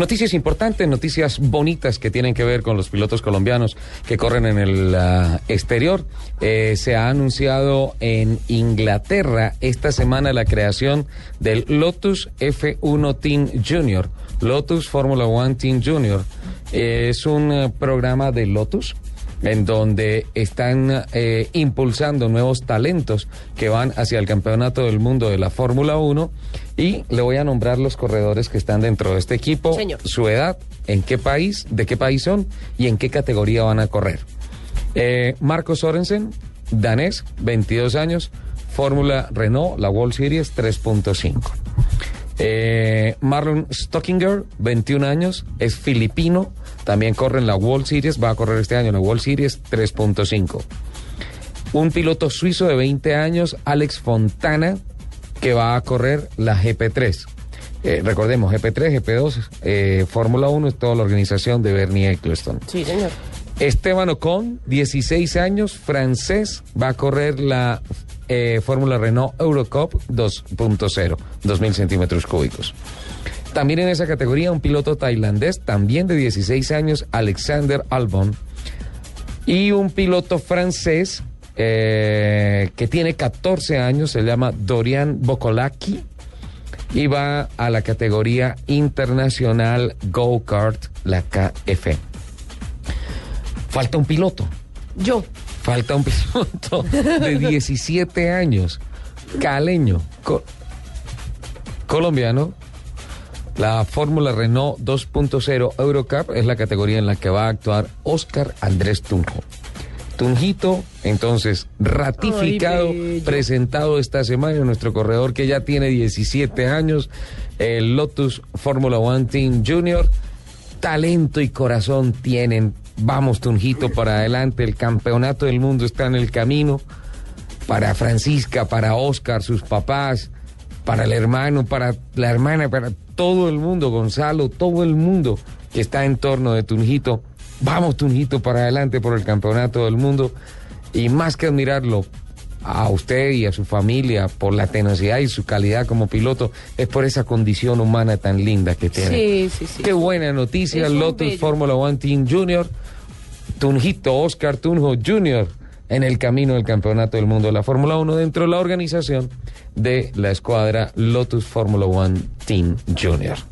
Noticias importantes, noticias bonitas que tienen que ver con los pilotos colombianos que corren en el uh, exterior. Eh, se ha anunciado en Inglaterra esta semana la creación del Lotus F1 Team Junior, Lotus Formula One Team Junior. Eh, es un uh, programa de Lotus en donde están eh, impulsando nuevos talentos que van hacia el campeonato del mundo de la Fórmula 1 y le voy a nombrar los corredores que están dentro de este equipo, Señor. su edad, en qué país, de qué país son y en qué categoría van a correr. Eh, Marco Sorensen, danés, 22 años, Fórmula Renault, la World Series 3.5. Eh, Marlon Stockinger, 21 años, es filipino, también corre en la World Series, va a correr este año en la World Series 3.5. Un piloto suizo de 20 años, Alex Fontana, que va a correr la GP3. Eh, recordemos, GP3, GP2, eh, Fórmula 1 es toda la organización de Bernie Eccleston. Sí, señor. Esteban Ocon, 16 años, francés, va a correr la eh, Fórmula Renault Eurocup 2.0, 2.000 centímetros cúbicos. También en esa categoría un piloto tailandés, también de 16 años, Alexander Albon. Y un piloto francés eh, que tiene 14 años, se llama Dorian Bokolaki. Y va a la categoría internacional Go-Kart, la KF. Falta un piloto. Yo. Falta un piloto de 17 años, caleño, co- colombiano. La Fórmula Renault 2.0 Eurocup es la categoría en la que va a actuar Oscar Andrés Tunjo. Tunjito, entonces, ratificado, Ay, presentado esta semana, nuestro corredor que ya tiene 17 años, el Lotus Fórmula One Team Junior. Talento y corazón tienen. Vamos, Tunjito, para adelante. El campeonato del mundo está en el camino. Para Francisca, para Oscar, sus papás, para el hermano, para la hermana, para todo el mundo, Gonzalo, todo el mundo que está en torno de Tunjito. Vamos, Tunjito, para adelante por el campeonato del mundo. Y más que admirarlo a usted y a su familia por la tenacidad y su calidad como piloto, es por esa condición humana tan linda que tiene. Sí, sí, sí. Qué buena noticia, Lotus. Fórmula One Team Junior. Tunjito Oscar Tunjo Jr. en el camino del campeonato del mundo de la Fórmula 1 dentro de la organización de la escuadra Lotus Fórmula One Team Junior.